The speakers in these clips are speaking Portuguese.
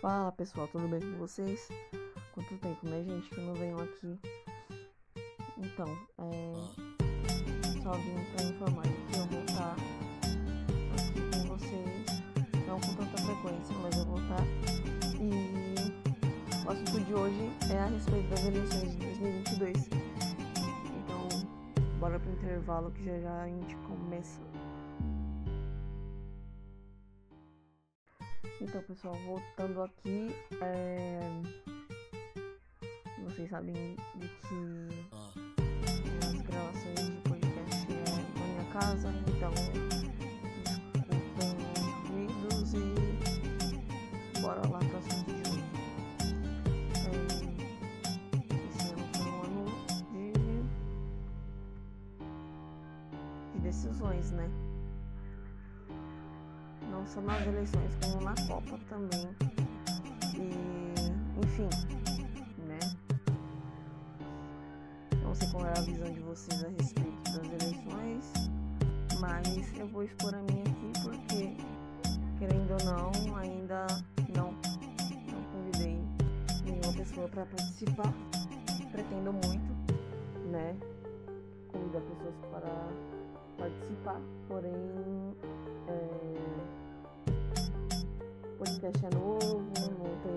Fala pessoal, tudo bem com vocês? Quanto tempo, né, gente, que não venho aqui? Então, é. Só vim pra informar que eu vou estar aqui com vocês, não com tanta frequência, mas eu vou estar. E o assunto de hoje é a respeito das eleições de 2022. Então, bora pro intervalo que já já a gente começa. Então, pessoal, voltando aqui, é... vocês sabem de que as gravações de podcast é na minha casa, então desculpem os ruídos e bora lá pro assunto de hoje. É... Esse foi um ano de, de decisões, né? Não só nas eleições, como na Copa também. E, enfim, né? Não sei qual é a visão de vocês a respeito das eleições, mas eu vou expor a minha aqui porque, querendo ou não, ainda não, não convidei nenhuma pessoa para participar. Pretendo muito, né? Convidar pessoas para participar, porém. É podcast é novo, não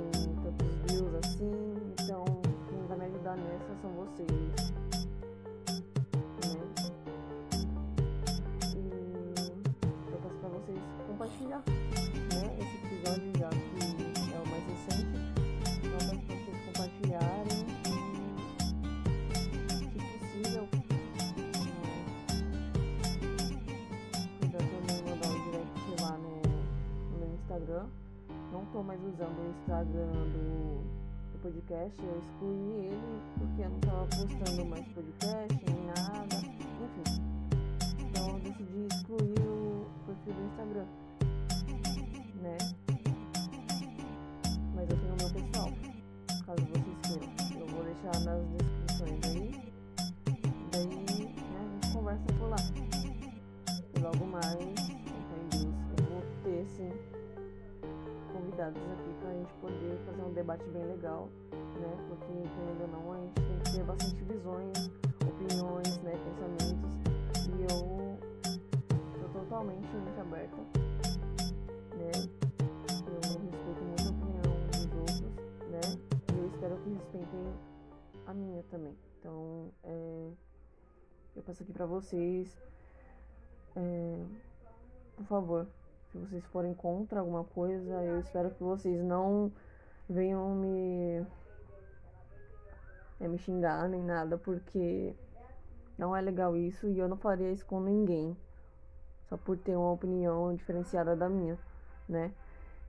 tô mais usando o Instagram do, do podcast, eu excluí ele porque eu não tava postando mais podcast nem nada, convidados aqui para a gente poder fazer um debate bem legal, né? Porque, ou não, a gente tem que ter bastante visões, opiniões, né? Pensamentos. E eu sou totalmente mente aberta, né? Eu respeito muito a opinião dos outros, né? E eu espero que respeitem a minha também. Então, é, eu passo aqui para vocês. É, por favor, se vocês forem contra alguma coisa, eu espero que vocês não venham me, é, me xingar nem nada, porque não é legal isso e eu não faria isso com ninguém, só por ter uma opinião diferenciada da minha, né?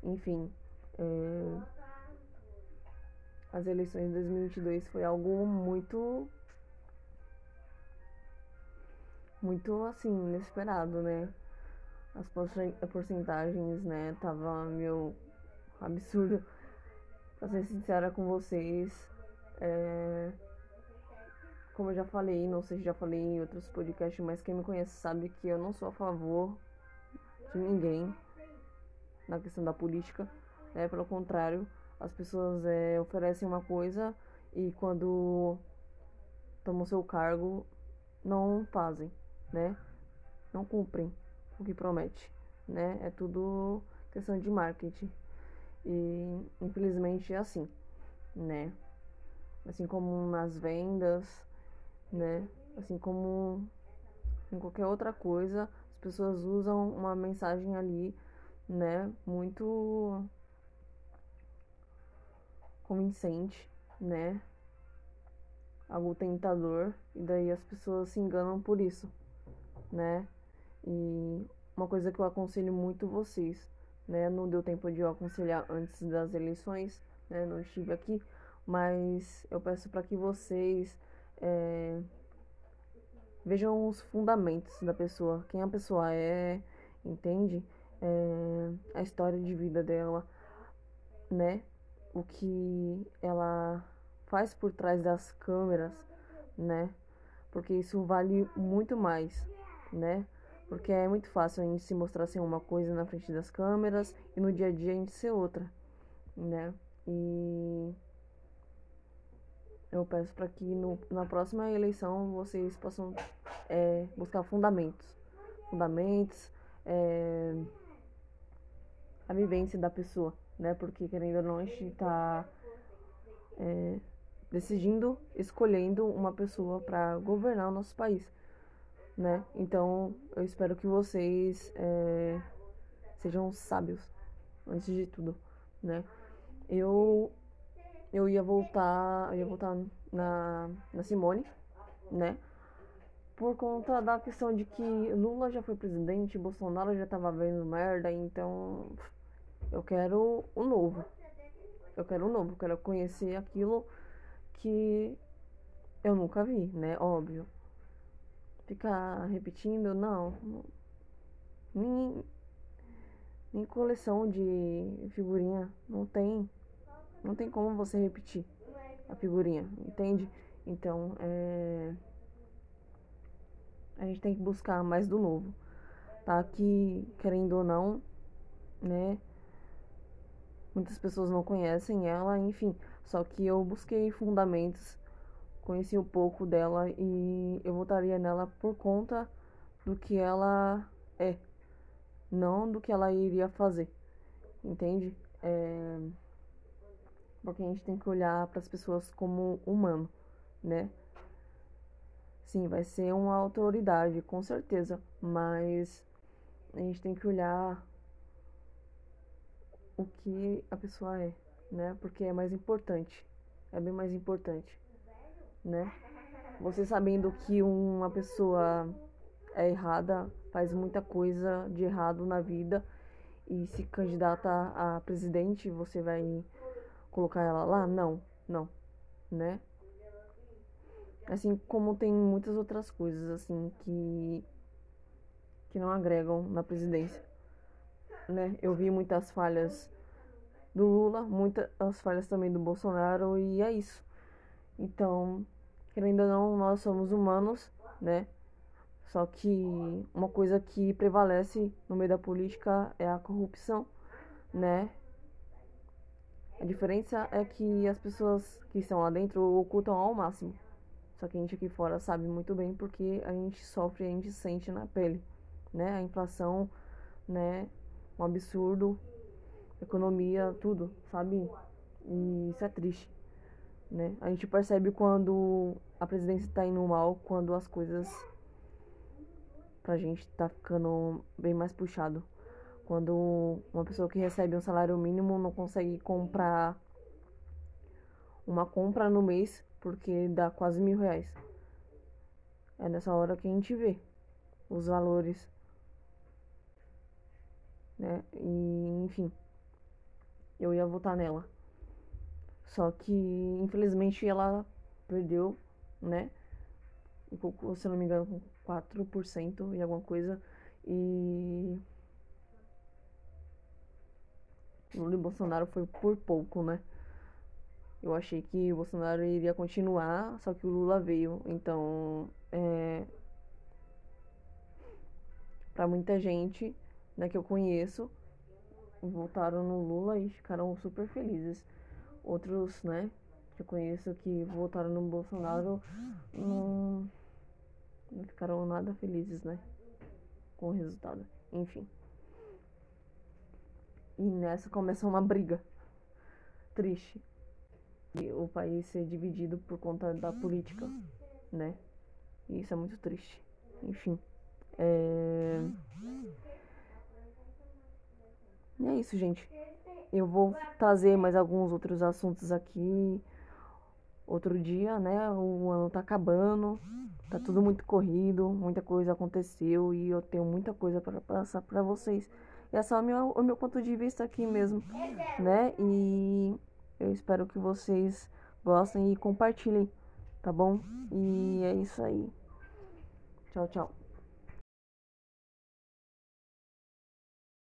Enfim, é, as eleições de 2022 foi algo muito muito assim inesperado, né? As porcentagens, né, tava meio absurdo. Pra ser sincera com vocês, é... como eu já falei, não sei se já falei em outros podcasts, mas quem me conhece sabe que eu não sou a favor de ninguém na questão da política, né, pelo contrário, as pessoas é, oferecem uma coisa e quando tomam seu cargo não fazem, né, não cumprem o que promete, né? É tudo questão de marketing. E infelizmente é assim, né? Assim como nas vendas, né? Assim como em qualquer outra coisa, as pessoas usam uma mensagem ali, né? Muito convincente, né? Algo tentador, e daí as pessoas se enganam por isso, né? E uma coisa que eu aconselho muito vocês, né? Não deu tempo de eu aconselhar antes das eleições, né? Não estive aqui, mas eu peço para que vocês é, vejam os fundamentos da pessoa, quem a pessoa é, entende? É, a história de vida dela, né? O que ela faz por trás das câmeras, né? Porque isso vale muito mais, né? Porque é muito fácil a gente se mostrar ser uma coisa na frente das câmeras e no dia a dia a gente ser outra, né? E eu peço para que no, na próxima eleição vocês possam é, buscar fundamentos. Fundamentos, é, a vivência da pessoa, né? Porque querendo ou não, a gente tá é, decidindo, escolhendo uma pessoa para governar o nosso país, né? Então, eu espero que vocês é, sejam sábios antes de tudo, né? Eu eu ia voltar, eu ia voltar na, na Simone, né? Por conta da questão de que Lula já foi presidente, Bolsonaro já tava vendo merda, então eu quero o novo. Eu quero o novo, eu quero conhecer aquilo que eu nunca vi, né? Óbvio. Ficar repetindo, não. Nem, nem coleção de figurinha. Não tem. Não tem como você repetir a figurinha, entende? Então, é... a gente tem que buscar mais do novo, tá? Que, querendo ou não, né? Muitas pessoas não conhecem ela, enfim. Só que eu busquei fundamentos, conheci um pouco dela e eu votaria nela por conta do que ela é, não do que ela iria fazer, entende? É porque a gente tem que olhar para as pessoas como humano, né? Sim, vai ser uma autoridade, com certeza, mas a gente tem que olhar o que a pessoa é, né? Porque é mais importante, é bem mais importante, né? Você sabendo que uma pessoa é errada, faz muita coisa de errado na vida e se candidata a presidente, você vai colocar ela lá? Não, não, né? Assim como tem muitas outras coisas assim que que não agregam na presidência, né? Eu vi muitas falhas do Lula, muitas falhas também do Bolsonaro e é isso. Então, querendo ou não, nós somos humanos, né? Só que uma coisa que prevalece no meio da política é a corrupção, né? A diferença é que as pessoas que estão lá dentro ocultam ao máximo. Só que a gente aqui fora sabe muito bem porque a gente sofre, a gente sente na pele, né? A inflação, né? Um absurdo, economia, tudo, sabe? E isso é triste, né? A gente percebe quando a presidência tá indo mal, quando as coisas pra gente tá ficando bem mais puxado. Quando uma pessoa que recebe um salário mínimo não consegue comprar uma compra no mês porque dá quase mil reais. É nessa hora que a gente vê os valores. Né? E enfim. Eu ia votar nela. Só que infelizmente ela perdeu, né? Se eu não me engano, com 4% e alguma coisa. E Lula e Bolsonaro foi por pouco, né? Eu achei que o Bolsonaro iria continuar, só que o Lula veio. Então, é... para muita gente né, que eu conheço, votaram no Lula e ficaram super felizes. Outros, né, que eu conheço que votaram no Bolsonaro não, não ficaram nada felizes, né, com o resultado. Enfim. E nessa começa uma briga triste. E o país ser dividido por conta da política, né? E isso é muito triste. Enfim. É... E é isso, gente. Eu vou trazer mais alguns outros assuntos aqui outro dia, né? O ano tá acabando, tá tudo muito corrido, muita coisa aconteceu e eu tenho muita coisa para passar para vocês. E é só o meu, o meu ponto de vista aqui mesmo, né? E eu espero que vocês gostem e compartilhem, tá bom? E é isso aí. Tchau, tchau.